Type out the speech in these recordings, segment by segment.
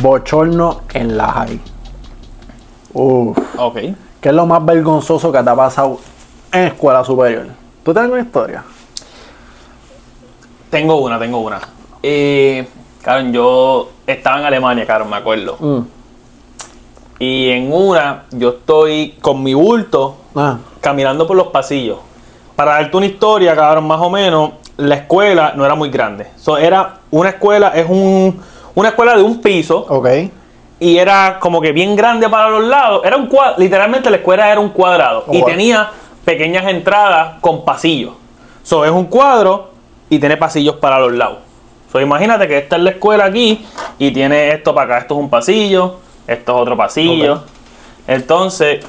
bochorno en la high. Uf. Ok. ¿Qué es lo más vergonzoso que te ha pasado en escuela superior? ¿Tú tienes una historia? Tengo una, tengo una. Eh, claro, yo estaba en Alemania, claro, me acuerdo. Mm. Y en una, yo estoy con mi bulto Ah, caminando por los pasillos. Para darte una historia, cabrón, más o menos, la escuela no era muy grande. So, era una escuela, es un, una escuela de un piso ok. y era como que bien grande para los lados. Era un cuadro, literalmente la escuela era un cuadrado y Oh, wow. tenía pequeñas entradas con pasillos. So, es un cuadro y tiene pasillos para los lados. So, imagínate que esta es la escuela aquí y tiene esto para acá. Esto es un pasillo, esto es otro pasillo. Entonces,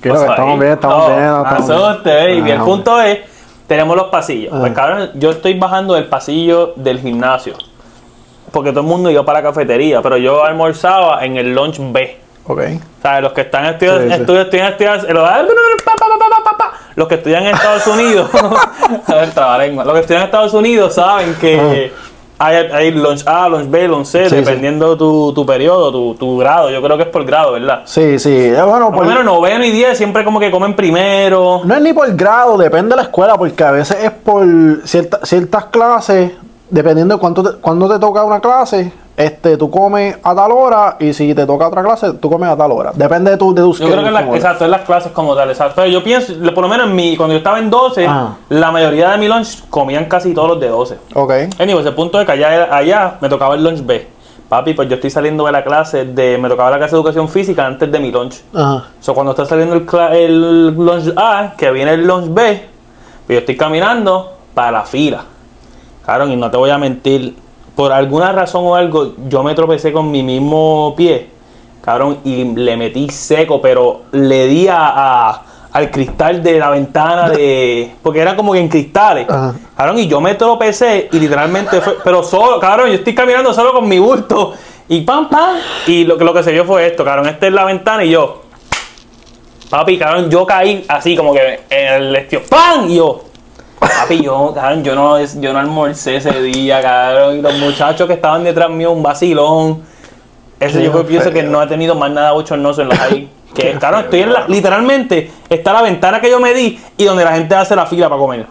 que estamos bien, estamos No, bien. asuste, baby. El Ah, punto es, tenemos los pasillos. Ah. Pues cabrón, yo estoy bajando del pasillo del gimnasio. Porque todo el mundo iba para la cafetería, pero yo almorzaba en el lunch B. Ok. ¿Sabes? Los que están estudiando, Sí, sí. estudian, estudian, estudian- los, que estudian en Estados Unidos, a ver, trabalengua. los que estudian en Estados Unidos saben que hay, hay lunch A, lunch B, lunch C, Ah. Sí, dependiendo tu, tu periodo, tu, tu grado. Yo creo que es por grado, ¿verdad? Sí, sí. eh, Bueno, por- menos noveno y diez siempre como que comen primero. no es ni por grado, depende de la escuela, porque a veces es por cierta- ciertas clases, dependiendo de cuánto te, cuándo te toca una clase, este, tú comes a tal hora y si te toca otra clase, tú comes a tal hora. Depende de tu de tus Yo creo que la- exacto, en las clases como tal, exacto. Pero yo pienso, por lo menos en mi, cuando yo estaba en 12, Ah. la mayoría de mi lunch comían casi todos los de 12. Ok. Anyways, el punto es que allá, allá me tocaba el lunch B. Papi, pues yo estoy saliendo de la clase de. Me tocaba la clase de educación física antes de mi lunch. Ajá. So, cuando está saliendo el, el lunch A, que viene el lunch B, pues yo estoy caminando para la fila. Claro, y no te voy a mentir, por alguna razón o algo, yo me tropecé con mi mismo pie, cabrón, y le metí seco, pero le di a, a- al cristal de la ventana de. Porque era como que en cristales. Ajá. Cabrón, y yo me tropecé y literalmente fue. Pero solo, cabrón, yo estoy caminando solo con mi bulto. Y pam, pam. Y lo, que- lo que se vio fue esto, cabrón. Este es la ventana y yo. Papi, cabrón, yo caí así como que en el estilo. ¡Pam! Y yo. Papi, yo, cabrón, yo no, yo no almorcé ese día, cabrón. Y los muchachos que estaban detrás mío, un vacilón. Qué yo creo- pienso que no ha tenido más nada bochornoso en la ahí. Que, cabrón, estoy en la. Literalmente, está la ventana que yo me di y donde la gente hace la fila para comer.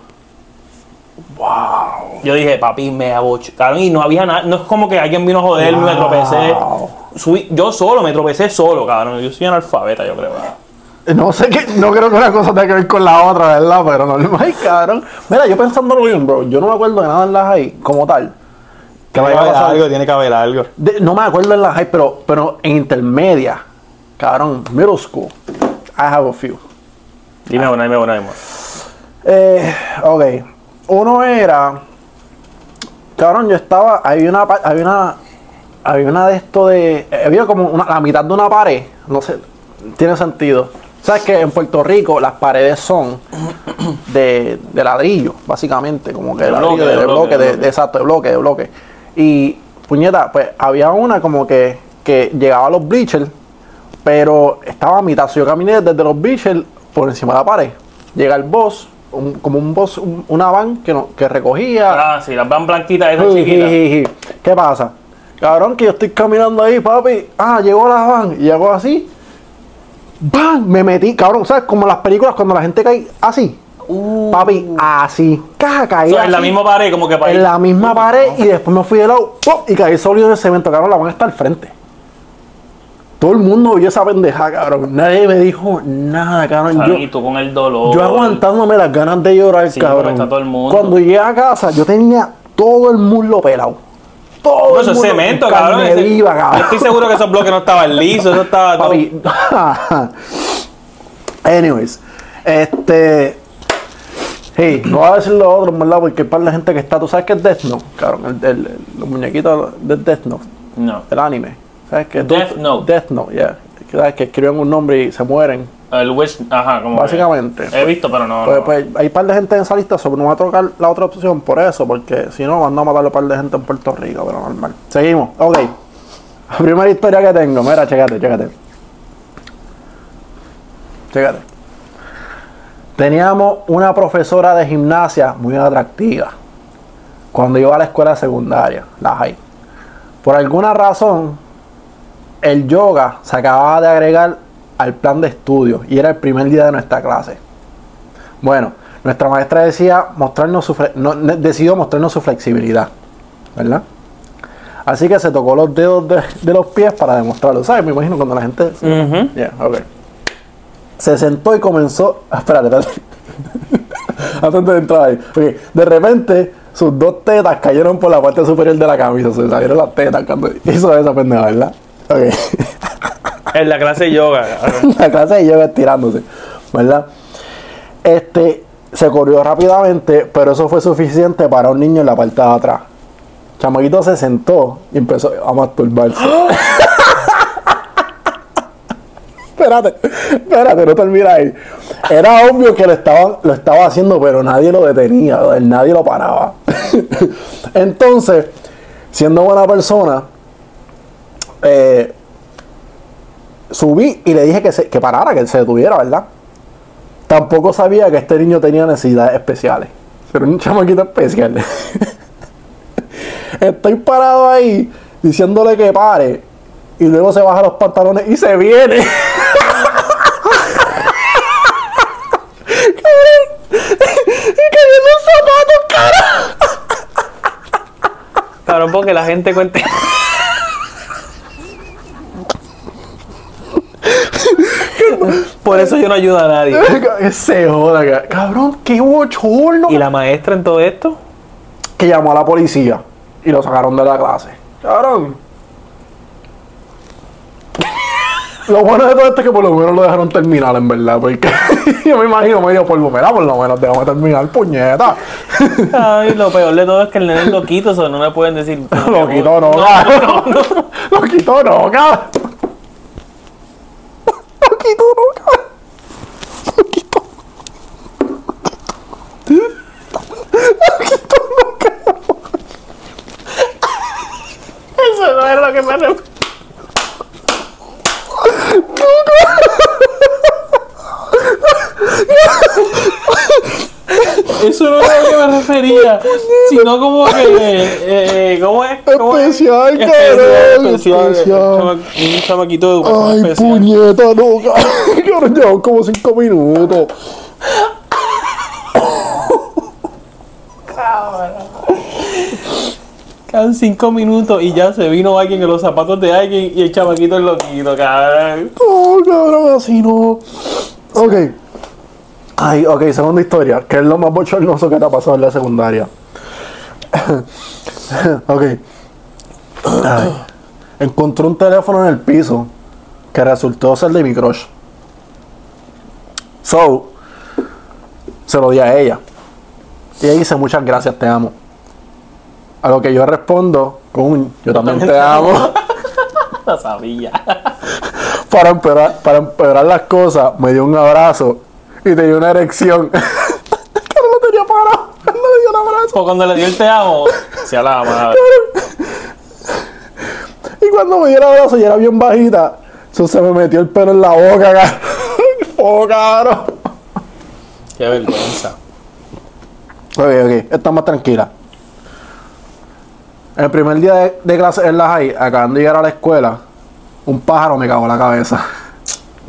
Wow. Yo dije, papi, me abocharon y no había nada. No es como que alguien vino a joderme, me tropecé. Wow. Subí- yo solo, me tropecé solo, cabrón. Yo soy analfabeta, yo creo. No sé qué, no creo que una cosa tenga que ver con la otra, ¿verdad? Pero no, ay, cabrón. Mira, yo pensándolo bien, bro, yo no me acuerdo de nada en la high como tal. Que me Tiene que haber algo, tiene que haber algo. De- no me acuerdo en la high, pero, pero en intermedia, cabrón, middle school, I have a few. Dime una, dime una, dime una. Eh, ok. Uno era. Cabrón, yo estaba. Había una. Había una. Había una de esto de. eh, Había como una, la mitad de una pared. No sé. Tiene sentido. Sabes que en Puerto Rico las paredes son de, de ladrillo, básicamente. Como que De ladrillo, bloque, de, bloque, bloque, de exacto, de bloque, de bloque. Y, puñeta, pues había una como que, que llegaba a los bleachers, pero estaba a mitad. Yo caminé desde los bleachers por encima de la pared. Llega el boss, un- como un boss, un- una van que, no- que recogía. Ah, sí, las van blanquitas, esas Ji, chiquitas. ¿Qué pasa? Cabrón, que yo estoy caminando ahí, papi. Ah, llegó la van. Y llegó así. ¡Bam! Me metí, cabrón. ¿Sabes? Como en las películas cuando la gente cae así. Papi, así. Caja, caí. So, en la misma pared, como que para en la misma pared. Y después me fui de lado. ¡pum! Y caí sólido en el cemento. Cabrón, la van está al frente. Todo el mundo vio esa pendeja, cabrón. Nadie me dijo nada, cabrón. Yo, y tú con el dolor. yo aguantándome las ganas de llorar, Sí, cabrón. está todo el mundo. Cuando llegué a casa, yo tenía todo el muslo pelado. Todo No, el eso es cemento, cabrón. ese- viva, Yo cabrón. estoy seguro que esos bloques no estaban lisos, eso estaba todo. Papi. Anyways, este. Hey, no voy a decir lo otro, en ¿verdad? Porque para la gente que está. ¿Tú sabes qué es Death Note? Cabrón, el, el- el- los muñequitos de Death Note, No. el anime. ¿Sabes qué? Death Note. Death Note, yeah. Que, ¿sabes? que escriben un nombre y se mueren. El wish, ajá, como. que- Básicamente. He visto, pero no. Pues, no. pues hay par de gente en esa lista, sobre no va a tocar la otra opción por eso, porque si no, van a matar a par de gente en Puerto Rico, pero normal. Seguimos, ok. La primera historia que tengo, mira, chécate, chécate. Chécate. Teníamos una profesora de gimnasia muy atractiva cuando iba a la escuela secundaria, la high. Por alguna razón, el yoga se acababa de agregar al plan de estudio y era el primer día de nuestra clase. Bueno, nuestra maestra decía mostrarnos su no, decidió mostrarnos su flexibilidad, ¿verdad? Así que se tocó los dedos de, de los pies para demostrarlo. ¿Sabes? Me imagino cuando la gente. Ujú. Ya, ok. Se sentó y comenzó. ah, Espérate, espérate. Antes de entrar ahí. De repente, sus dos tetas cayeron por la parte superior de la camisa. Se salieron las tetas cuando hizo esa pendeja, ¿verdad? Ok. En la clase de yoga, la clase de yoga estirándose, ¿verdad? Este se corrió rápidamente, pero eso fue suficiente para un niño en la parte de atrás. Chamaquito se sentó y empezó a masturbarse. espérate, espérate, no termina ahí. Era obvio que lo estaba, lo estaba haciendo, pero nadie lo detenía, nadie lo paraba. Entonces, siendo buena persona, eh, subí y le dije que, se, que parara, que se detuviera, ¿verdad? Tampoco sabía que este niño tenía necesidades especiales. Pero un chamaquito especial. Estoy parado ahí diciéndole que pare. Y luego se baja los pantalones y se viene. Cabrón. Porque la gente cuenta. Por eso yo no ayudo a nadie. Se joda, ca- cabrón, qué bochorno. ¿Y la maestra en todo esto? que llamó a la policía y lo sacaron de la clase. Cabrón. Lo bueno de todo esto es que por lo menos lo dejaron terminar, en verdad, porque yo me imagino medio polvo, mira, por lo menos déjame terminar, puñeta. Ay, lo peor de todo es que el nene es loquito, eso no me pueden decir. lo quitó, no, cabrón. Lo quitó, no, cabrón. Lo quitó, no, cabrón. Lo quitó. Lo quitó, no, cabrón. Eso Eso no es a lo que me refería, sino como que. Eh, eh, ¿Cómo es? ¿Cómo es? Especial, Especial, cabrón, especial. especial. Un chamaquito de educación Ay, especial. puñeta, no, cabrón. Como cinco minutos. Quedan cinco minutos y ya se vino alguien en los zapatos de alguien y el chamaquito es loquito, cabrón. No, cabrón, así no. Ok. Ay, ok, segunda historia. ¿Qué es lo más bochornoso que te ha pasado en la secundaria? ok. Ay. Encontré un teléfono en el piso que resultó ser de mi crush. So, se lo di a ella. Y ella dice muchas gracias, te amo. A lo que yo respondo con un yo también te amo. La sabía. para empeorar, para empeorar las cosas, me dio un abrazo y tenía una erección. que no lo tenía parado. No le dio un abrazo. O cuando le dio el te amo, se la madre. Y cuando me dio el abrazo, y era bien bajita, eso se me metió el pelo en la boca, cabrón. Oh, cabrón. Qué vergüenza. Ok, ok, está más tranquila. El primer día de, clase en la high, acabando de llegar a la escuela, un pájaro me cagó la cabeza.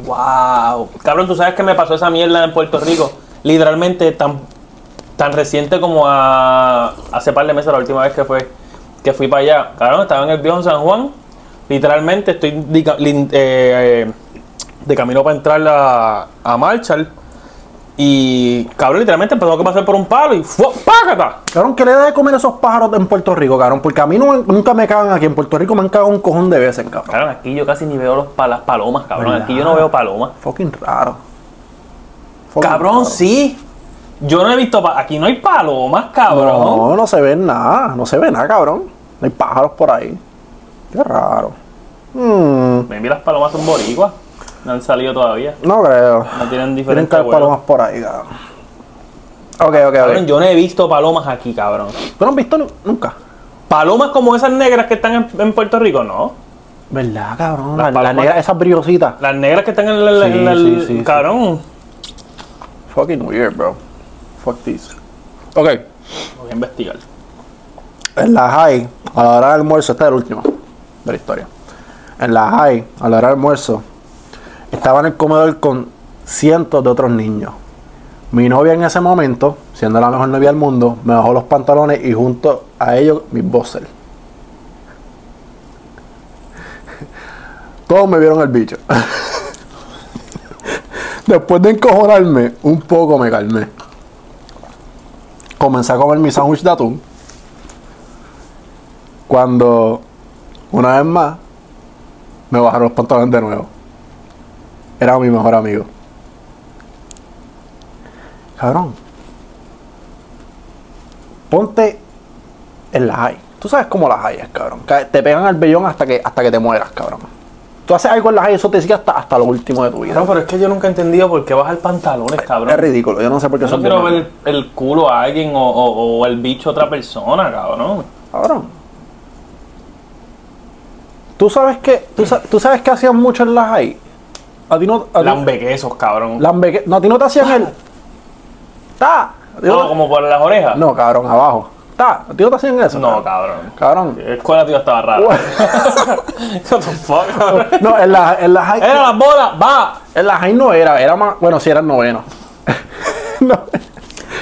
Wow. Cabrón, ¿tú sabes que me pasó esa mierda en Puerto Rico? Literalmente tan, tan reciente como a, hace par de meses, la última vez que fue que fui para allá. Cabrón, estaba en el viejo San Juan. Literalmente estoy eh, eh, de camino para entrar a, a Marshall. Y cabrón, literalmente empezó a pasar por un palo y ¡fua! ¡págata! Cabrón, ¿qué le da de comer a esos pájaros en Puerto Rico, cabrón? Porque a mí no, nunca me cagan aquí. En Puerto Rico me han cagado un cojón de veces, cabrón. Cabrón, aquí yo casi ni veo los pa- las palomas, cabrón. ¿Verdad? Aquí yo no veo palomas. Fucking raro. Fucking Cabrón, raro. sí. Yo no he visto. Aquí no hay palomas, cabrón. No, no se ve nada. No se ve nada, cabrón. No hay pájaros por ahí. Qué raro. Hmm, Maybe las palomas son boricuas. No han salido todavía. no creo. No tienen Tienen diferentes que haber vuelos. palomas por ahí, cabrón. Ok, ok, Cabrón, ok. yo no he visto palomas aquí, cabrón. ¿Tú no has visto nu- nunca? Palomas como esas negras que están en, en Puerto Rico, no. ¿Verdad, cabrón? Las la negras, esas brillositas. Las negras que están en el. Sí, en el- sí, sí, sí. cabrón. Fucking weird, bro. Fuck this. Ok. Voy a investigar. En la high, a la hora del almuerzo, esta es la última. de la historia. En la high, a la hora del almuerzo, estaba en el comedor con cientos de otros niños. Mi novia en ese momento, siendo la mejor novia del mundo, me bajó los pantalones y junto a ellos mis boxers. Todos me vieron el bicho. Después de encojonarme, un poco me calmé. Comencé a comer mi sándwich de atún. Cuando, una vez más, me bajaron los pantalones de nuevo. Era mi mejor amigo. Cabrón. Ponte en la high. Tú sabes cómo las es, cabrón. Ca- Te pegan al vellón hasta que, hasta que te mueras, cabrón. Tú haces algo en la high y eso te sigue hasta, hasta lo último de tu vida. No, pero es que yo nunca he entendido por qué bajar pantalones, cabrón. Es ridículo. Yo no sé por qué Yo no quiero ver el culo a alguien o, o- o el bicho a otra persona, cabrón. Cabrón. ¿Tú sabes que tú, tú sabes que hacían mucho en las high? A ti no a Lambequesos, cabrón. lambe- no, a ti no te hacían el ta. No- No, como por las orejas. No, cabrón, abajo. Ta. A ti no te hacían eso. No, cabrón. cabrón. Cabrón. La escuela tuya estaba rara. What the fuck, cabrón? No, en la, en la high. Era las bolas, va. En la high no era, era más. Bueno, sí era el noveno. no.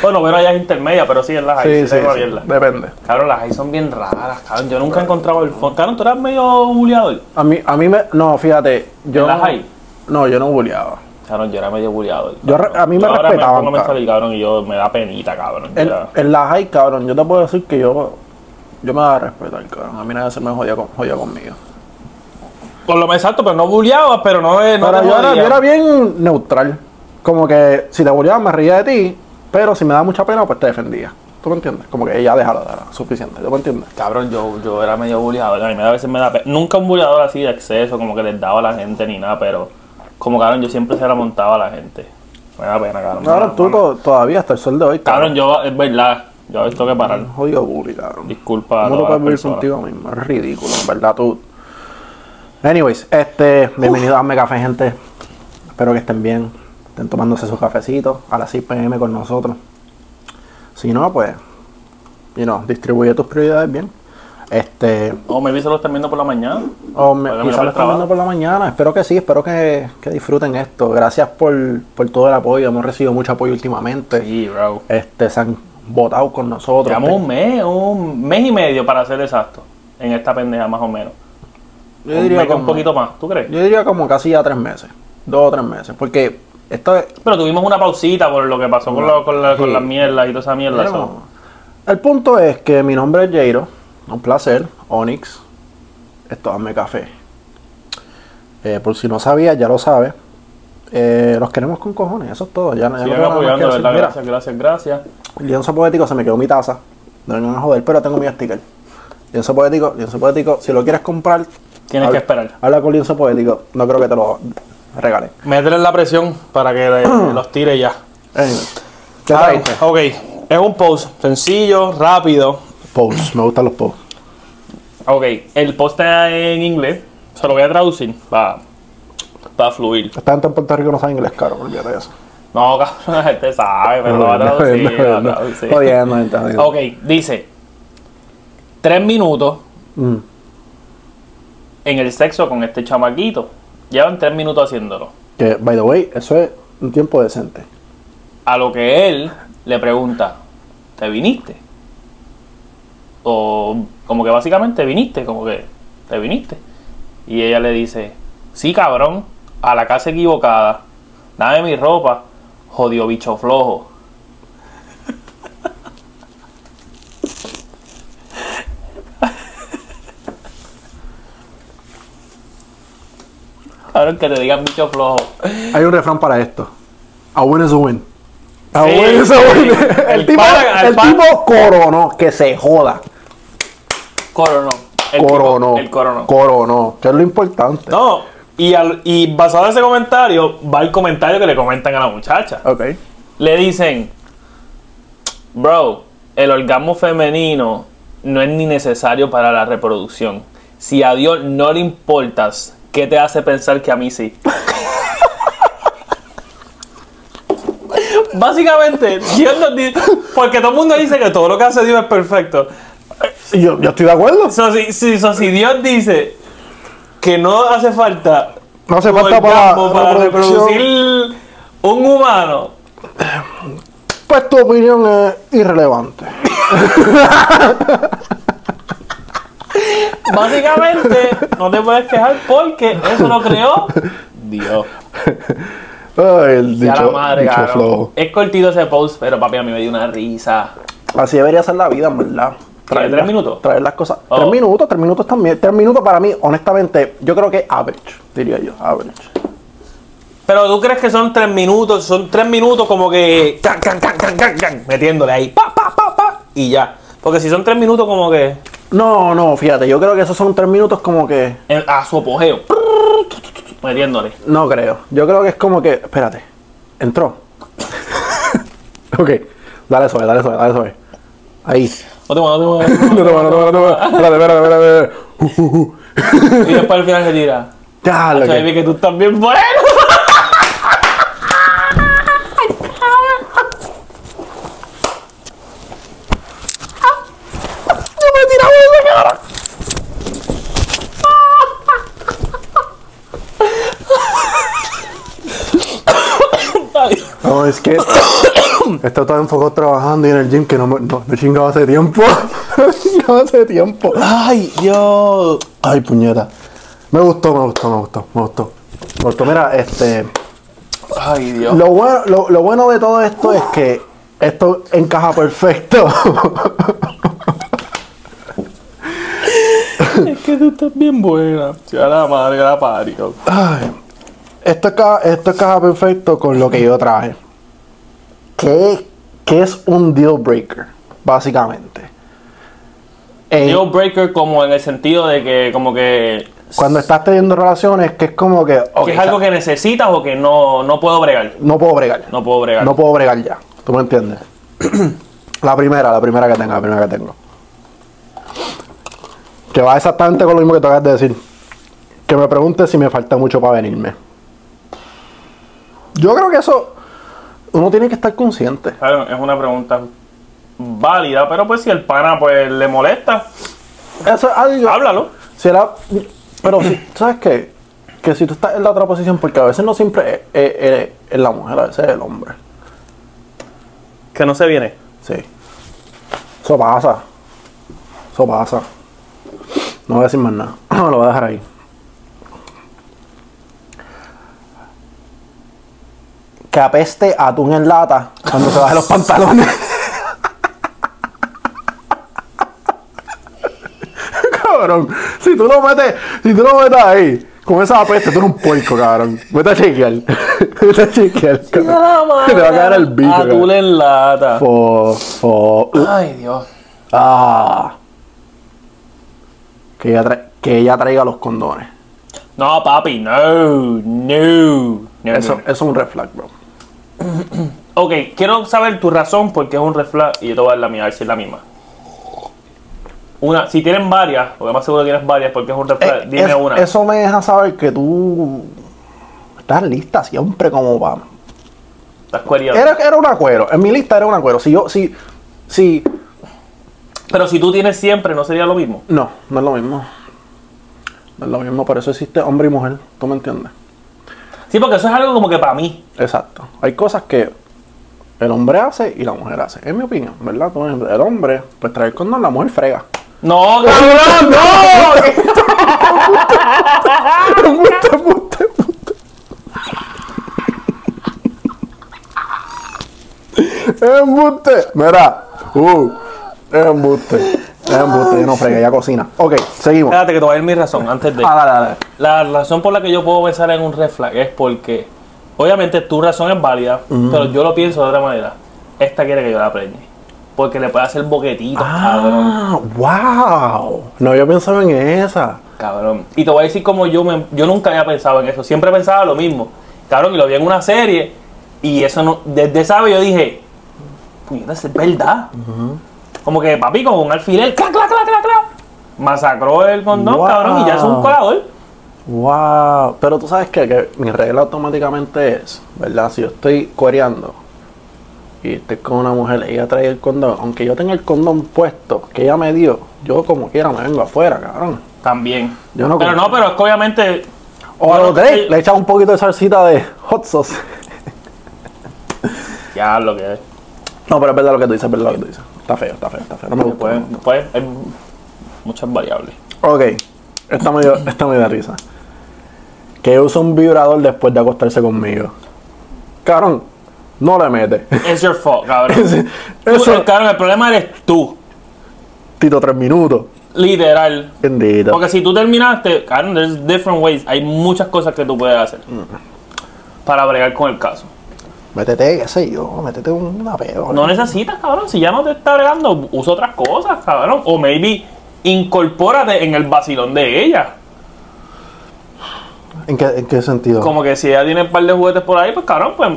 Bueno, bueno, allá es intermedia, pero sí es las high. Sí, Sí, sí, sí. Depende. Cabrón, las high son bien raras, cabrón. Yo nunca he encontrado el fondo. Cabrón, tú eras medio buleador. A mí, a mí me. No, fíjate. Yo ¿En la no- high? No, yo no bulleaba. Cabrón, yo era medio buleador. Yo a mí me Yo ahora respetaban, Me pongo a cabrón. salir, cabrón, y yo me da penita, cabrón. En, en la high, cabrón, yo te puedo decir que yo. Yo me daba respetar, cabrón. A mí nadie se me jodía, con, jodía conmigo. Por lo más exacto, pero no buleabas, pero no, eh, no Pero te yo era, yo era bien neutral. Como que si te bulleaban me reía de ti, pero si me da mucha pena, pues te defendía. ¿Tú me entiendes? Como que ya déjalo, era suficiente. ¿Tú me entiendes? Cabrón, yo, yo era medio buleador. A mí a veces me da pena. Nunca un buleador así de exceso, como que les daba a la gente ni nada, pero como cabrón, yo siempre se la montaba a la gente. Me da pena, cabrón. Cabrón, tú to- todavía hasta el sol de hoy, Cabrón, yo, es verdad, yo a veces tengo que parar. Jodido bully, cabrón. Disculpa a ¿Cómo tú todas puedes vivir personas. contigo mismo? Es ridículo, en verdad tú. Anyways, este, bienvenidos a Dame Café, gente. Espero que estén bien. Estén tomándose su cafecito a las 6 pm con nosotros. Si no, pues, you know, distribuye tus prioridades bien. Este, O me se lo están viendo por la mañana. o me, quizás por lo están viendo por la mañana. Espero que sí, espero que, que disfruten esto. Gracias por, por todo el apoyo. Hemos recibido mucho apoyo últimamente. Sí, bro. Este, se han votado con nosotros. Llevamos un mes, un mes y medio para ser exacto. En esta pendeja, más o menos. Yo un, diría que un como- poquito más, ¿tú crees? Yo diría como casi ya tres meses. Dos o tres meses. Porque esto es. Pero tuvimos una pausita por lo que pasó con, la, con Sí. las mierdas y toda esa mierda. Pero, el punto es que mi nombre es Jairo. Un placer. Onyx. Esto dame café. Eh, por si no sabías, ya lo sabes. Eh, los queremos con cojones. Eso es todo. Ya, ya no apoyando, verdad. Mira, Gracias, gracias, gracias. lienzo poético se me quedó mi taza. No vengan a joder, pero tengo mi sticker. Lienzo poético, lienzo poético. Si lo quieres comprar, Tienes habla- que esperar. Habla con lienzo poético. No creo que te lo regalen. Métele la presión para que los tire ya. Anyway, ¿Qué Ah, ok, es un post sencillo, rápido. Posts, me gustan los posts. Ok, el post está en inglés. Se lo voy a traducir para fluir. Esta gente en Puerto Rico no sabe inglés, caro, olvídate de eso. No, cabrón, la gente sabe, pero lo va a traducir. jodiendo. Ok, dice: Tres minutos Mm. en el sexo con este chamaquito. Llevan tres minutos haciéndolo. Que, by the way, eso es un tiempo decente. A lo que él le pregunta: ¿Te viniste? O como que básicamente viniste, como que te viniste. Y ella le dice: Sí, cabrón, a la casa equivocada. Dame mi ropa, jodido bicho flojo. Cabrón, que te digan bicho flojo. Hay un refrán para esto. A win is a win. A Sí, win is a win. El, El tipo, el tipo coronó, que se joda. Coronó. El Coronó. el coronó. Coronó, que es lo importante. No, y, al- y basado en ese comentario, va el comentario que le comentan a la muchacha. Ok. Le dicen, bro, el orgasmo femenino no es ni necesario para la reproducción. Si a Dios no le importas, ¿qué te hace pensar que a mí sí? Básicamente, Dios nos dice, porque todo el mundo dice que todo lo que hace Dios es perfecto. Yo, yo estoy de acuerdo. So, si, si- so, si Dios dice, que no hace falta. No hace falta para, reproducir un humano. Pues tu opinión es irrelevante. Básicamente, no te puedes quejar porque eso lo creó Dios. Ay, el dicho, la madre, dicho flojo. Es cortito ese post, pero papi a mí me dio una risa. Así debería ser la vida, en verdad. ¿Qué, tres minutos? Traer las cosas. Oh. Tres minutos, tres minutos también. Tres minutos para mí, honestamente, yo creo que average, diría yo. Average. Pero tú crees que son tres minutos, son tres minutos como que can, can, can, metiéndole ahí, pa, pa, pa, pa, y ya. Porque si son tres minutos como que No, no, fíjate, yo creo que esos son tres minutos como que. a su apogeo, metiéndole. No creo. Yo creo que es como que. Espérate. Entró. ok. Dale suave, dale suave, dale suave. Ahí. No te muevas, no te muevas. va, no te va, no te va. Espérate, espérate, espérate. Uh, uh, uh. Y después al final se tira. Ya, lo ahí vi que. que tú estás bien bueno. Yo me he tirado esa cara. Ay, No, es que. Está todo enfocado trabajando y en el gym que no me. No, no chingaba hace tiempo. No chingaba hace tiempo. Ay, Dios. Ay, puñeta. Me gustó, me gustó, me gustó, me gustó. Me gustó. Mira, este. Ay, Dios. Lo bueno, lo, lo bueno de todo esto es que esto encaja perfecto. Es que tú estás bien buena. Ya la madre la parió. Ay, esto, encaja, esto encaja perfecto con lo que yo traje. ¿Qué, qué es un deal breaker? Básicamente. En- Deal breaker como en el sentido de que como que, cuando estás teniendo relaciones, que es como que. ok, que es algo que necesitas o que no, no puedo bregar. No puedo bregar. No puedo bregar. No puedo bregar ya. ¿Tú me entiendes? la primera, la primera que tengo, la primera que tengo. Que va exactamente con lo mismo que te acabas de decir. Que me pregunte si me falta mucho para venirme. Yo creo que eso. Uno tiene que estar consciente. Claro, es una pregunta válida, pero pues si el pana pues le molesta, Eso es algo. háblalo. Si era- pero si, ¿sabes qué? Que si tú estás en la otra posición, porque a veces no siempre es, es- es- es la mujer, a veces es el hombre. Que no se viene. Sí. Eso pasa. Eso pasa. No voy a decir más nada. Lo voy a dejar ahí. Que apeste atún en lata cuando se baje los pantalones. cabrón. Si tú lo metes, si tú lo metes ahí, con esa apeste, tú eres un puerco, cabrón. Vete a chequear. Vete a chequear. cabrón. Te va a caer el bicho. Cabrón. en lata. Fo, fo. Ay, Dios. Ah. Que ella, tra- que ella traiga los condones. No, papi, no, no. no, Eso, no. eso es un red flag, bro. Ok, quiero saber tu razón porque es un red flag y yo te voy a dar la mía, a ver si es la misma. Una, si tienen varias, porque más seguro tienes varias porque es un red flag, Eh, dime es- una. Eso me deja saber que tú estás lista siempre como va. Estás cueriado. Era, era un acuero. En mi lista era un acuero. Si yo, si, si. Pero si tú tienes siempre, ¿no sería lo mismo? No, no es lo mismo. No es lo mismo, por eso existe hombre y mujer. ¿Tú me entiendes? Sí, porque eso es algo como que para mí. Exacto. Hay cosas que el hombre hace y la mujer hace. Es mi opinión, ¿verdad? El hombre, pues trae el condón, la mujer frega. No, cabrón, no. Embuste, embuste, embuste. Embuste. Mira. Uh. Embuste. Yo no frega, ya cocina. Ok, seguimos. Espérate que te voy a dar mi razón antes de. Ah, dale, dale. La razón por la que yo puedo pensar en un red flag es porque, obviamente, tu razón es válida, pero yo lo pienso de otra manera. Esta quiere que yo la preñe. Porque le puede hacer boquetitos, cabrón. Ah, wow. No había pensado en esa. Cabrón. Y te voy a decir como yo me, yo nunca había pensado en eso. Siempre pensaba lo mismo. Cabrón, y lo vi en una serie. Y eso no. Desde esa vez yo dije. Puñetas, es verdad. Como que papi con un alfiler. ¡Clac, clac, clac, clac, clac! Masacró el condón, Wow. cabrón. Y ya es un colador. Wow. Pero tú sabes qué? que mi regla automáticamente es, ¿verdad? Si yo estoy coreando y estoy con una mujer y ella trae el condón, aunque yo tenga el condón puesto que ella me dio, yo como quiera me vengo afuera, cabrón. También. Yo no pero como. no, pero es que obviamente. O a los tres le echas un poquito de salsita de hot sauce. Ya lo que es. No, pero es verdad lo que tú dices, es verdad lo que tú dices. Está feo, está feo, está feo. No me gusta. Después, después hay muchas variables. Ok, esta me, dio, esta me da risa. Que usa un vibrador después de acostarse conmigo. Cabrón, no le mete. It's your fault, cabrón. Ese- Tú, Eso, el, cabrón, el problema eres tú. Tito, tres minutos. Literal. Bendito. Porque si tú terminaste, cabrón, there's different ways. Hay muchas cosas que tú puedes hacer para bregar con el caso. Métete, qué sé yo, métete una peor. No necesitas, cabrón. Si ya no te está bregando, usa otras cosas, cabrón. O maybe incorpórate en el vacilón de ella. ¿En qué, ¿En qué sentido? Como que si ella tiene un par de juguetes por ahí, pues cabrón, pues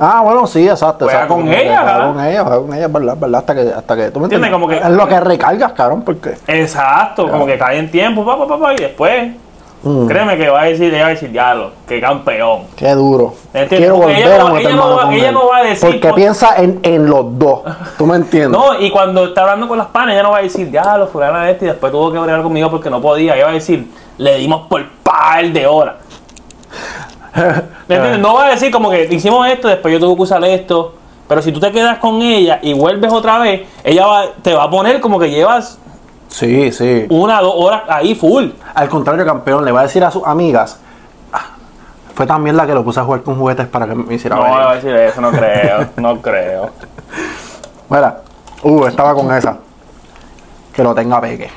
Ah, bueno, sí, exacto. Juega exacto. con ella, Juega ¿verdad? con ella, juega con ella, verdad, verdad. Hasta que, hasta que, ¿tú me ¿Entiendes? Como que- Es lo que recargas, cabrón, porque... Exacto, como que cae en tiempo, papá, papá, y después, Mm, créeme que va a decir, ella va a decir, diablo, qué campeón. Qué duro. Quiero porque volver ella a meter ella no va- con ella él. no va a decir Porque por- piensa en, en los dos. ¿Tú me entiendes? No, y cuando está hablando con las panas, ella no va a decir, diablo, fulana de este, y después tuvo que bregar conmigo porque no podía. Ella va a decir, le dimos por par de horas. ¿Me entiendes? No va a decir como que hicimos esto, después yo tuve que usar esto. Pero si tú te quedas con ella y vuelves otra vez, ella va, te va a poner como que llevas Sí, sí. una dos horas ahí full. Al contrario, campeón, le va a decir a sus amigas. "Ah, Fue también la que lo puse a jugar con juguetes para que me hiciera No, venir". le va a decir eso, no creo, no creo. Mira, uh, estaba con esa. Que lo tenga peque.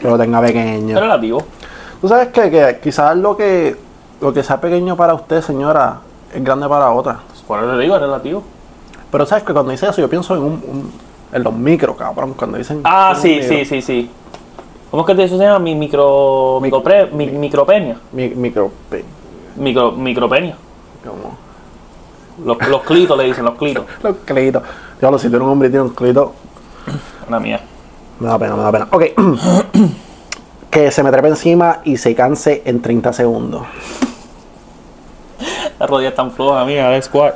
Que lo tenga Es pequeño. relativo. Tú sabes que, que quizás lo que lo que sea pequeño para usted, señora, es grande para otra. Por eso le digo, es relativo. Pero sabes que cuando dice eso, yo pienso en un, un- en los micros, cabrón. Cuando dicen. Ah, sí, sí, sí, sí. ¿Cómo es que eso se llama? Mi micro. micropre, mi, micropenia. Mi- micro. pe- Micro, micropenia. Como. Los, los clitos le dicen, los clitos. Los clitos. Diablo, si tú eres un hombre y tienes un clito, Una mía. me da pena, me da pena. Ok. que se me trepe encima y se canse en 30 segundos. Las rodillas están flojas, amiga, de squat.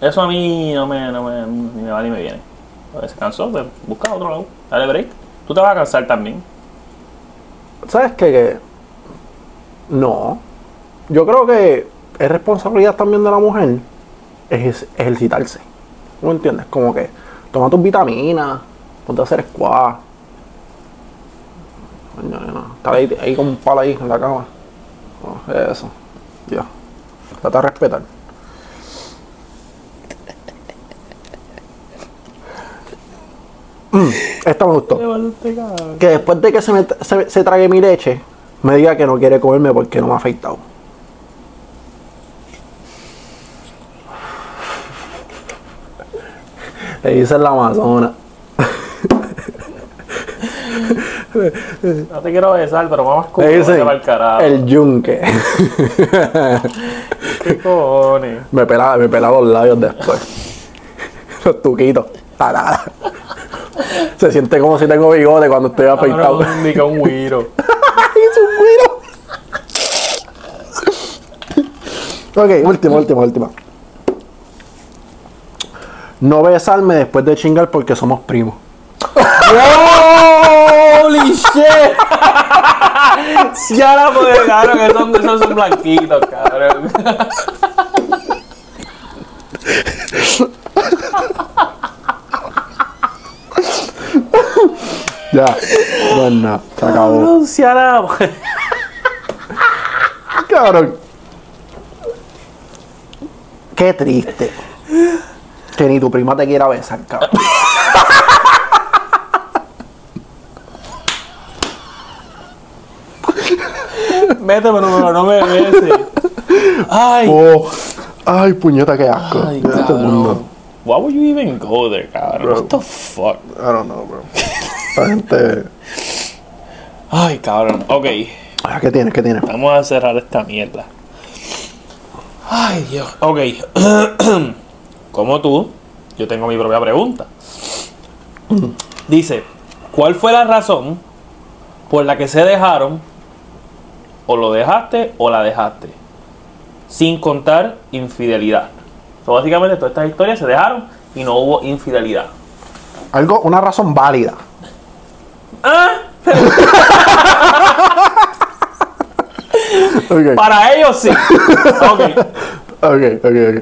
Eso a mí no me, no me, ni me va ni me viene. Se cansó, pues busca otro lado. Dale break. Tú te vas a cansar también. ¿Sabes qué? Que no. Yo creo que es responsabilidad también de la mujer ejer- ejercitarse. ¿Tú me entiendes? Como que toma tus vitaminas, ponte a hacer squat. Nena, Estar ahí, ahí con un palo ahí en la cama. No, eso. Ya. Trata de respetar. Mm, Esta me gustó que después de que se, me, se, se trague mi leche, me diga que no quiere comerme porque no me ha afeitado. Le dice la Amazona. No te quiero besar, pero vamos a el carajo. el yunque. ¿Qué cojones? me, pela, me pela los labios después. Los tuquitos. Tarada. Se siente como si tengo bigote cuando estoy afeitado. Cabrón, Ni que un güiro. ¡Es un güiro! ok, última, última, última. No besarme después de chingar porque somos primos. ¡Holy shit! Si ahora pues, cabrón, que son, esos son blanquitos, cabrón. Ya, no es nada, se acabó. Cabrón, si ahora. Cabrón. Qué triste. Que ni tu prima te quiera besar, cabrón. Métemelo, pero no me beses. Ay, Oh, ay, puñeta, qué asco. ay, este mundo. Why would you even go there, cabrón? What the fuck? I don't know, bro. Gente. Ay, cabrón. Ok, Ah, ¿Qué tienes? ¿Qué tienes? vamos a cerrar esta mierda. Ay, Dios. Ok. Como tú, yo tengo mi propia pregunta. Dice, ¿cuál fue la razón por la que se dejaron? O lo dejaste o la dejaste. Sin contar infidelidad. So, básicamente todas estas historias se dejaron y no hubo infidelidad. Algo, una razón válida. ¿Ah? Para ellos sí. Ok. Ok, ok, ok.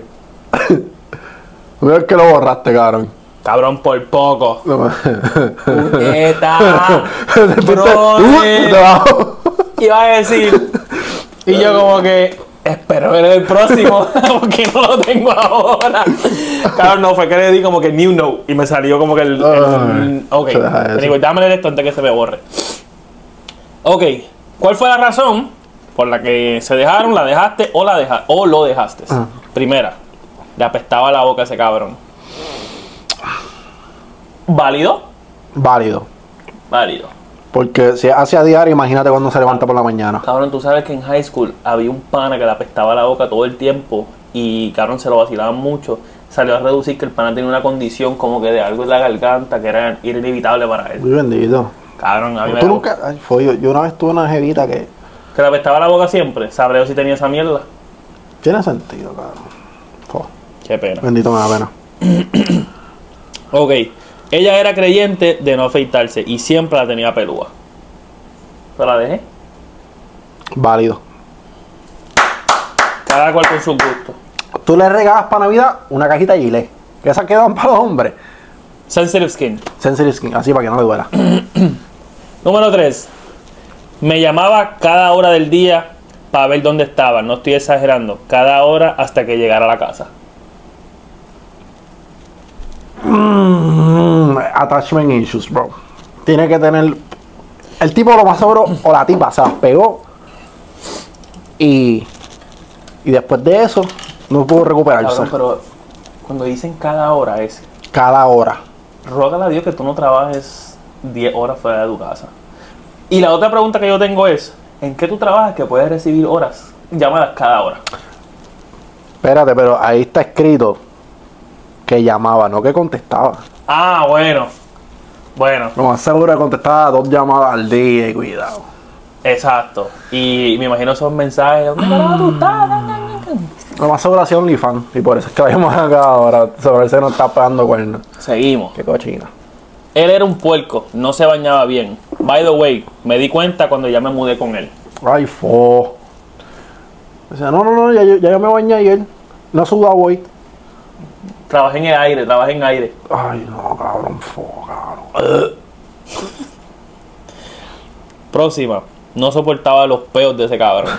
Veo que lo borraste, cabrón. Cabrón, por poco. Puñeta. Brother. uh. Iba a decir. Y yo como que espero ver el próximo porque no lo tengo ahora. Claro, no, fue que le di como que new note y me salió como que el... el- ok, eso. Anyway, dame leer esto antes que se me borre. Ok, ¿cuál fue la razón por la que se dejaron, la dejaste o, la deja o lo dejaste? Ah. Primera, le apestaba la boca a ese cabrón. ¿Válido? Válido. Válido. Porque si es hacia diario, imagínate cuando se levanta por la mañana. Cabrón, tú sabes que en high school había un pana que le apestaba la boca todo el tiempo y cabrón se lo vacilaban mucho. Salió a reducir que el pana tenía una condición como que de algo en la garganta que era inevitable para él. Muy bendito. Cabrón, a mí Tú nunca. Ay, fue, yo, yo una vez tuve una jevita que. que le apestaba la boca siempre. Sabré si tenía esa mierda. Tiene sentido, cabrón. Qué pena. Bendito me da pena. Ok, ella era creyente de no afeitarse y siempre la tenía pelúa. ¿Se la dejé? Válido. Cada cual con su gusto. Tú le regalas para Navidad una cajita de gilet. Que esas quedan para los hombres. Sensitive skin. Sensitive skin, así para que no le duela. Número 3. Me llamaba cada hora del día para ver dónde estaba. No estoy exagerando. Cada hora hasta que llegara a la casa. Mm, attachment issues, bro. Tiene que tener. El tipo lo más seguro, o la tipa se las pegó. Y. Y después de eso, no pudo recuperarse. Cabrón, pero cuando dicen cada hora es. Cada hora. Rógale a Dios que tú no trabajes 10 horas fuera de tu casa. Y la otra pregunta que yo tengo es: ¿en qué tú trabajas que puedes recibir horas? Llamadas cada hora. Espérate, pero ahí está escrito que llamaba, no que contestaba. Ah, bueno. Bueno, Lo más seguro que contestaba dos llamadas al día y cuidado. exacto. Y me imagino esos mensajes. Lo más seguro hacía OnlyFans y por eso es que la llamamos acá ahora. Sobre ese no está pegando cuernos. Seguimos. Qué cochina. Él era un puerco, no se bañaba bien. By the way, me di cuenta cuando ya me mudé con él. Ay, fo. Decía, no, no, no, ya, yo- ya yo me bañé ayer. No suda hoy. Trabajé en el aire, trabajé en aire. Ay, no, cabrón, fo, cabrón. Próxima. No soportaba los peos de ese cabrón.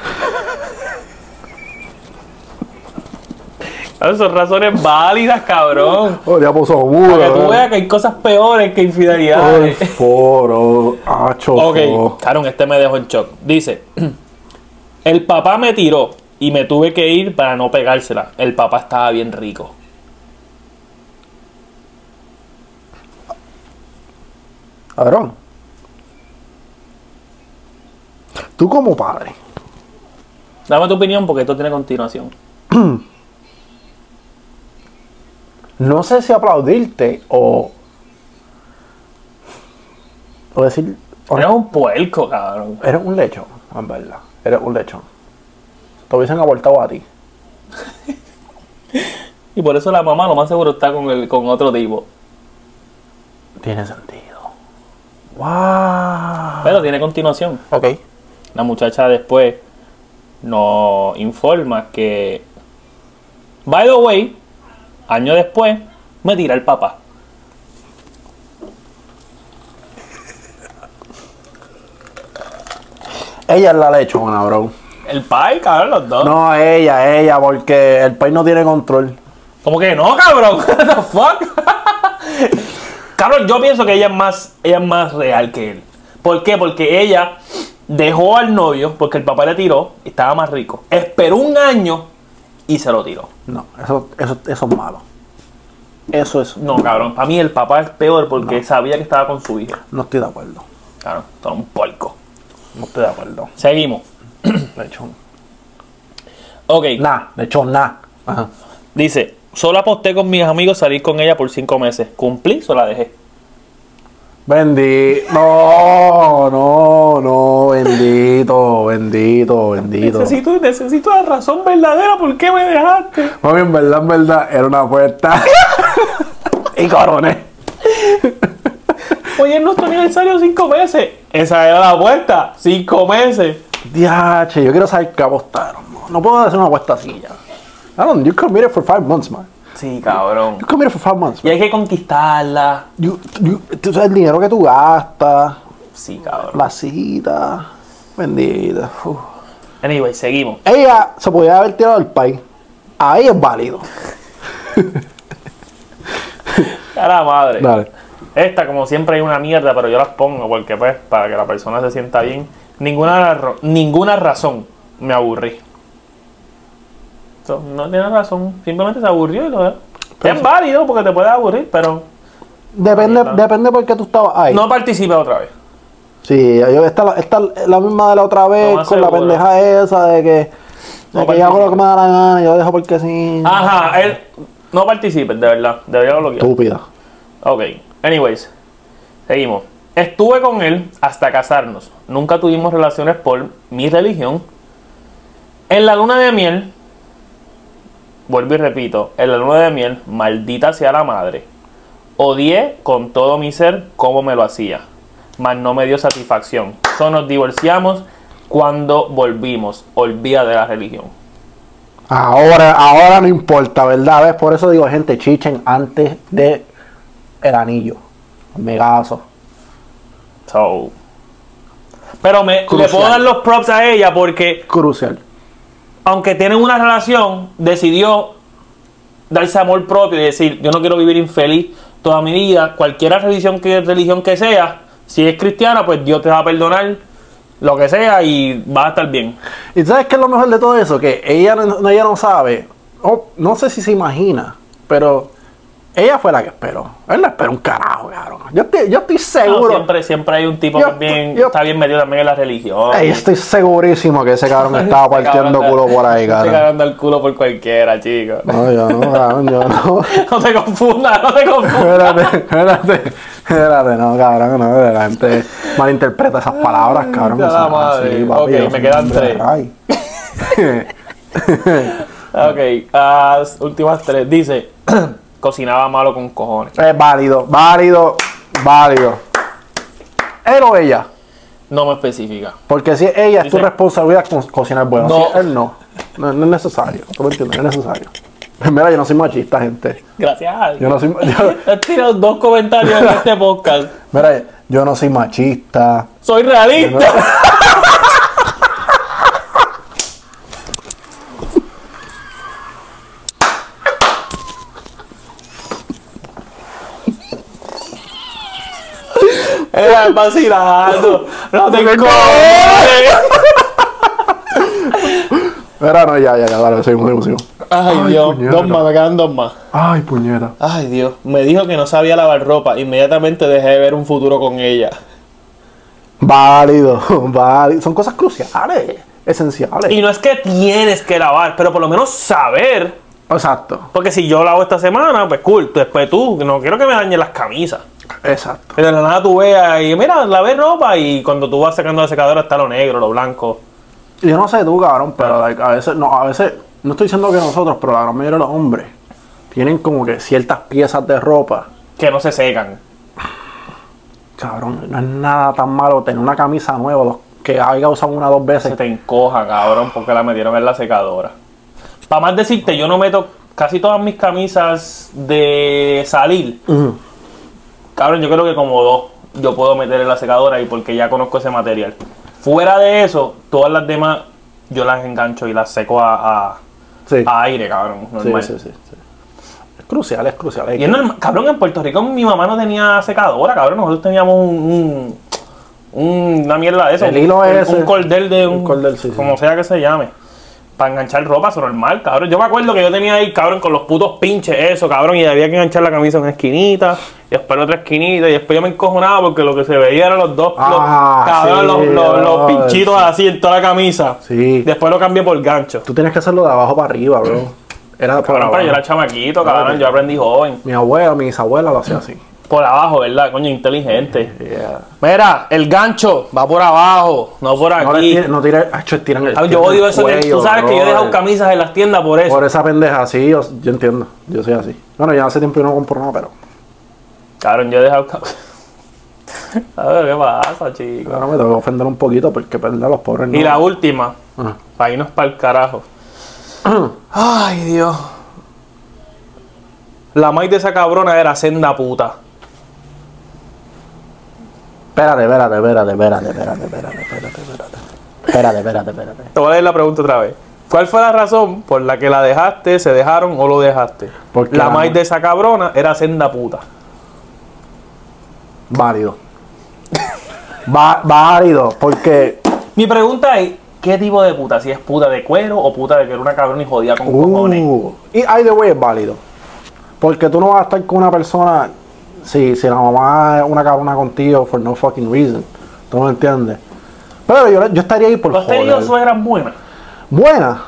Son razones válidas, cabrón. Oh, ya puso Para que tú veas que hay cosas peores que infidelidades. foro. Acho, Ok. Caron, este me dejó en shock. Dice: El papá me tiró y me tuve que ir para no pegársela. El papá estaba bien rico. Cabrón. Tú como padre. Dame tu opinión porque esto tiene continuación. No sé si aplaudirte o. O decir. o- Eres un puerco, cabrón. Eres un lechón, en verdad. Eres un lechón. Te hubiesen abortado a ti. Y por eso la mamá lo más seguro está con, el, con otro tipo. Tiene sentido. ¡Wow! Pero tiene continuación. Ok. La muchacha después nos informa que, by the way, año después, me tira el papá. Ella es la lechona, bro. El pai, cabrón, los dos. No, ella, ella, porque el país no tiene control. Como que no, cabrón. What the fuck? cabrón, yo pienso que ella es más, ella es más real que él. ¿Por qué? Porque ella dejó al novio porque el papá le tiró y estaba más rico. Esperó un año y se lo tiró. No, eso, eso, eso es malo. Eso es. No, cabrón. Para mí el papá es peor porque sabía que estaba con su hija. No estoy de acuerdo. Claro, todo un puerco. No estoy de acuerdo. Seguimos. Lechón. Ok. Nah, lechón, nah. Ajá. Dice, solo aposté con mis amigos salir con ella por cinco meses. ¿Cumplí o la dejé? Bendito. No, no, no. Bendito, bendito, bendito. Necesito, necesito la razón verdadera. ¿Por qué me dejaste? Mami, en verdad, en verdad, era una apuesta. y coroné. Hoy es nuestro aniversario, cinco meses. Esa era la apuesta, cinco meses. Diache, yo quiero saber qué apostaron. No, no puedo hacer una apuesta así ya. Aaron, you committed for five months, man. Sí, cabrón. You committed for five months, Y man. hay que conquistarla. You, you- tú sabes el dinero que tú gastas, Sí, cabrón. la cita, bendita. Uf. Anyway, seguimos. Ella se podía haber tirado del país. Ahí es válido. A la madre. Dale. Esta, como siempre, hay una mierda, pero yo las pongo porque, pues, para que la persona se sienta bien. Ninguna, ninguna razón me aburrí. So, no tiene razón. Simplemente se aburrió y lo Es válido porque te puede aburrir, pero Depende, Ahí está. depende por qué tú estabas ahí. no participe otra vez. Sí, yo, esta, esta la misma de la otra vez, con la pendeja esa de que, de No que yo hago lo participa. que me da la gana, yo dejo porque sí. Ajá, él, no participes, de verdad. Debería bloquear. Estúpida. Ok, anyways, seguimos. Estuve con él hasta casarnos. Nunca tuvimos relaciones por mi religión. En la luna de miel, vuelvo y repito, en la luna de miel, maldita sea la madre. Odié con todo mi ser cómo me lo hacía, mas no me dio satisfacción. Solo nos divorciamos cuando volvimos. Olvida de la religión. Ahora, ahora no importa, ¿verdad? ¿Ves? Por eso digo, gente, chichen antes de el anillo. Megazo. So. Pero me, le puedo dar los props a ella porque Crucial. Aunque tienen una relación, decidió darse amor propio y decir, yo no quiero vivir infeliz toda mi vida, cualquier religión que, religión que sea, si es cristiana, pues Dios te va a perdonar lo que sea y va a estar bien. ¿Y sabes qué es lo mejor de todo eso? Que ella ella no sabe, o no sé si se imagina, pero ella fue la que esperó. Él no esperó un carajo, cabrón. Yo estoy, yo estoy No, seguro. siempre, siempre hay un tipo Yo- que es bien, yo- está bien metido también en la religión. Ey, estoy segurísimo que ese cabrón estaba partiendo cabrón culo por ahí, cabrón. cabrón da el culo por cualquiera, chico. No, yo no, cabrón, yo no. No te confundas, no te confundas. Espérate, espérate, espérate, no, cabrón, no, la gente malinterpreta esas palabras, cabrón. que la madre. así, papi, Ok, me quedan tres. ray. Ok, las últimas tres. Dice, cocinaba malo con cojones. Es válido, válido, válido. Él o ella. No me especifica. Porque si es ella, es tu Dice- responsabilidad co- cocinar bueno. No. Si es él no. no. no es necesario. ¿Tú me entiendes? No es necesario. Mira, yo no soy machista, gente. Gracias a Yo no soy. yo- Has tirado dos comentarios en este podcast. mira, yo no soy machista. Soy realista. Era vacilando. No te. Mira, no, ya, ya, ya, dale, seguimos, seguimos, seguimos. Ay, Ay, Dios. Dos más, me quedan dos más. Ay, puñeta. Ay, Dios. Me dijo que no sabía lavar ropa. Inmediatamente dejé de ver un futuro con ella. Válido, válido. Son cosas cruciales, esenciales. Y no es que tienes que lavar, pero por lo menos saber. Exacto, Porque si yo lavo esta semana, pues cool. Después tú, no quiero que me dañen las camisas. Exacto. Pero de la nada tú veas y mira, lavé ropa y cuando tú vas sacando la secadora está lo negro, lo blanco. Yo no sé tú, cabrón, pero like, a veces, no, a veces, no estoy diciendo que nosotros, pero la gran mayoría de los hombres tienen como que ciertas piezas de ropa. Que no se secan. Cabrón, no es nada tan malo tener una camisa nueva que haya usado una o dos veces. Se te encoja, cabrón, porque la metieron en la secadora. Para más decirte, yo no meto casi todas mis camisas de salir. Cabrón, yo creo que como dos yo puedo meter en la secadora y porque ya conozco ese material. Fuera de eso, todas las demás yo las engancho y las seco a, a- Sí. a aire, cabrón. sí, Normal. sí, sí, sí. Es crucial, es crucial. Y que- normal- cabrón, en Puerto Rico mi mamá no tenía secadora, cabrón. Nosotros teníamos un, un- un- una mierda de eso. El hilo un, ese. Un cordel de un. Un cordel. Como sea que se llame. Para enganchar ropa, eso normal, cabrón. Yo me acuerdo que yo tenía ahí, cabrón, con los putos pinches, eso, cabrón, y había que enganchar la camisa en una esquinita, y después otra esquinita, y después yo me encojonaba porque lo que se veía eran los dos, los- Ah, cabrón, sí, los, los- los brother, pinchitos sí. así en toda la camisa. Sí. Después lo cambié por gancho. Tú tienes que hacerlo de abajo para arriba, bro. Era Cabrón, abajo. pero yo era chamaquito, cabrón, yo aprendí joven. Mi abuela, mi bisabuela lo hacía así. Por abajo, ¿verdad? Coño, inteligente. Yeah. Mira, el gancho va por abajo, no por No aquí. tire, no tire, acho, tiran el Ah, yo odio eso. que- cuello, tú sabes que yo he dejado camisas en las tiendas por eso. Por esa pendeja, sí, yo, yo entiendo. Yo soy así. Bueno, ya hace tiempo que no compro nada, pero. Cabrón, yo he dejado. cam- A ver, ¿qué pasa, chicos? Ahora me tengo que ofender un poquito porque perder a los pobres no. Y la última, Ajá. para irnos para el carajo. Ay, Dios. La maíz de esa cabrona era senda puta. Espérate, espérate, espérate, espérate, espérate, espérate, espérate, espérate. Espérate, espérate, espérate. Te voy a leer la pregunta otra vez. ¿Cuál fue la razón por la que la dejaste, se dejaron o lo dejaste? Porque la la maíz ma- de esa cabrona era senda puta. Válido. Va- válido, porque. Mi pregunta es, ¿qué tipo de puta? Si es puta de cuero o puta de que era una cabrona y jodía con cojones. Uh, y either way es válido. Porque tú no vas a estar con una persona si, si la mamá es una cabrona contigo for no fucking reason. ¿Tú me entiendes? Pero yo, yo estaría ahí por ¿Tú has tenido suegras buenas? Buena.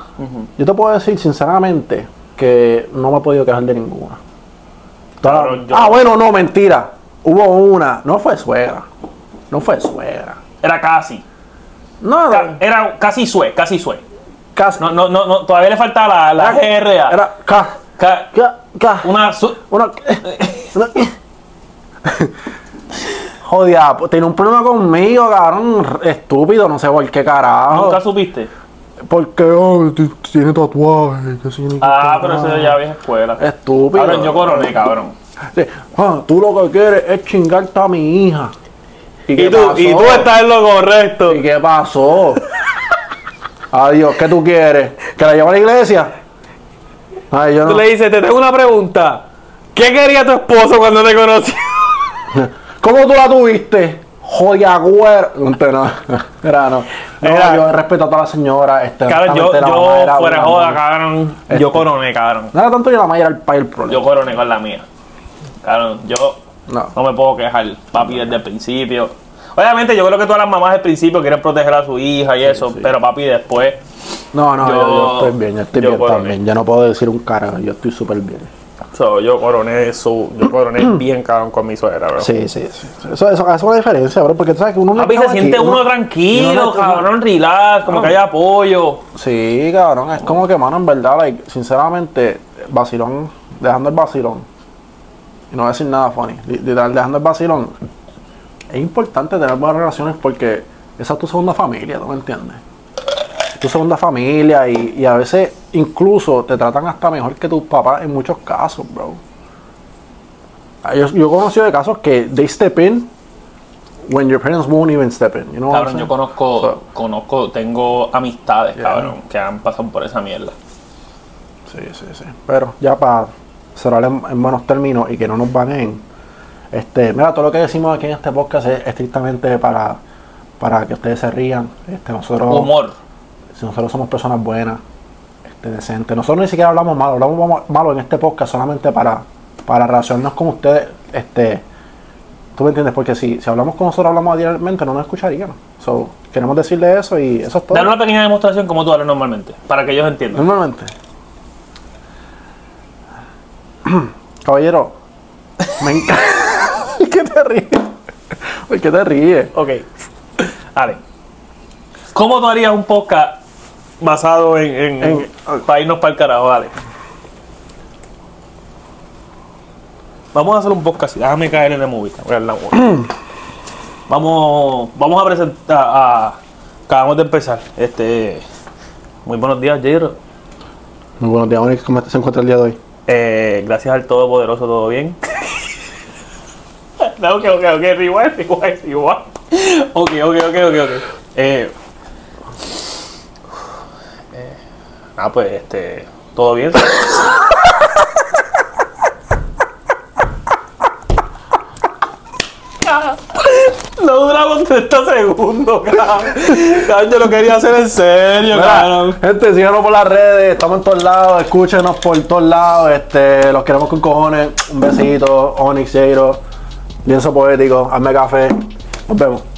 Yo te puedo decir sinceramente que no me he podido quejar de ninguna. Yo- Ah, bueno, no, mentira. Hubo una. No fue suegra. No fue suegra. Era casi. No, Ca- era casi sue, casi sue. casi. No, no, no, no, todavía le faltaba la, la GRA. Era Ca- ca, ca. una su- Una. una- Joder, pues, tiene un problema conmigo, cabrón. Estúpido, no sé por qué carajo. ¿Nunca supiste? Porque oh, tiene tatuajes. Ah, pero eso ya vieja escuela. Estúpido. Cabrón, yo coroné, cabrón. Sí. Ah, tú lo que quieres es chingarte a mi hija. ¿Y tú, y tú estás en lo correcto. ¿Y qué pasó? Adiós, ¿qué tú quieres? ¿Que la lleve a la iglesia? Ay, yo Tú no. le dices, te tengo una pregunta. ¿Qué quería tu esposo cuando te conoció? ¿Cómo tú la tuviste? Joya, güero. No, no. Era, no. No, Era- yo respeto a toda la señora. Este, yo, la yo era fuera joda, cabrón. Este. Yo coroné, cabrón. No era tanto yo la mamá, era el país el problema. Yo coroné con la mía. Cabrón, yo No. no me puedo quejar, papi, desde el principio. Obviamente, yo creo que todas las mamás al principio quieren proteger a su hija y eso, sí. pero papi, después. No, no, yo, Yo- yo estoy bien, yo estoy bien coroné. también. Yo no puedo decir un carajo, yo estoy súper bien. So, yo coroné su, yo coroné bien, cabrón, con mi suegra, bro. Sí, sí, sí. Eso, eso, es una diferencia, bro, porque tú sabes que uno no Papi, se siente uno uno- tranquilo, uno no- cabrón, relax, como que hay apoyo. Sí, cabrón, es como que, mano, en verdad, like, sinceramente, vacilón, dejando el vacilón, y no decir nada funny, dejando el vacilón, es importante tener buenas relaciones porque esa es tu segunda familia, ¿tú me entiendes? Es tu segunda familia y, y a veces incluso te tratan hasta mejor que tus papás en muchos casos, bro. Ah, Yo, yo he conocido de casos que they step in when your parents won't even step in, you know what Cabrón, yo conozco, So- conozco, tengo amistades, Yeah. cabrón, que han pasado por esa mierda. Sí, sí, sí. Pero ya para cerrar en, en buenos términos y que no nos baneen, este, mira, todo lo que decimos aquí en este podcast es estrictamente para, para que ustedes se rían. Este, nosotros, Humor. si nosotros somos personas buenas, este, decentes. Nosotros ni siquiera hablamos malo, hablamos malo- en este podcast solamente para, para relacionarnos con ustedes. Este, ¿Tú me entiendes? Porque si, si hablamos con nosotros, hablamos diariamente, no nos escucharían. So, queremos decirle eso y eso es todo. Dar una pequeña demostración como tú hablas normalmente, para que ellos entiendan. Normalmente. Caballero, me encanta. ¿Qué te ríes? ¿Por qué te ríes? Ok. Ale. ¿Cómo tú harías un podcast basado en, en- En- para irnos para el carajo? Dale. Vamos a hacer un podcast así. Déjame caer en el movie. Vamos, vamos a presentar a. Acabamos de empezar. Este. Muy buenos días, Jairo. Muy buenos días, Onyx. ¿Cómo se encuentra el día de hoy? Eh, gracias al Todopoderoso, todo bien. no, ok, ok, ok, rewind, rewind, rewind. Ok, ok, ok, ok, ok. Eh, eh, ah, pues, este, todo bien. No duramos 30 segundos, cabrón. Yo lo quería hacer en serio, cabrón. Gente, síganos por las redes, estamos en todos lados, escúchenos por todos lados, este, los queremos con cojones, un besito, Onyx, Jairo, lienzo poético, hazme café, nos vemos.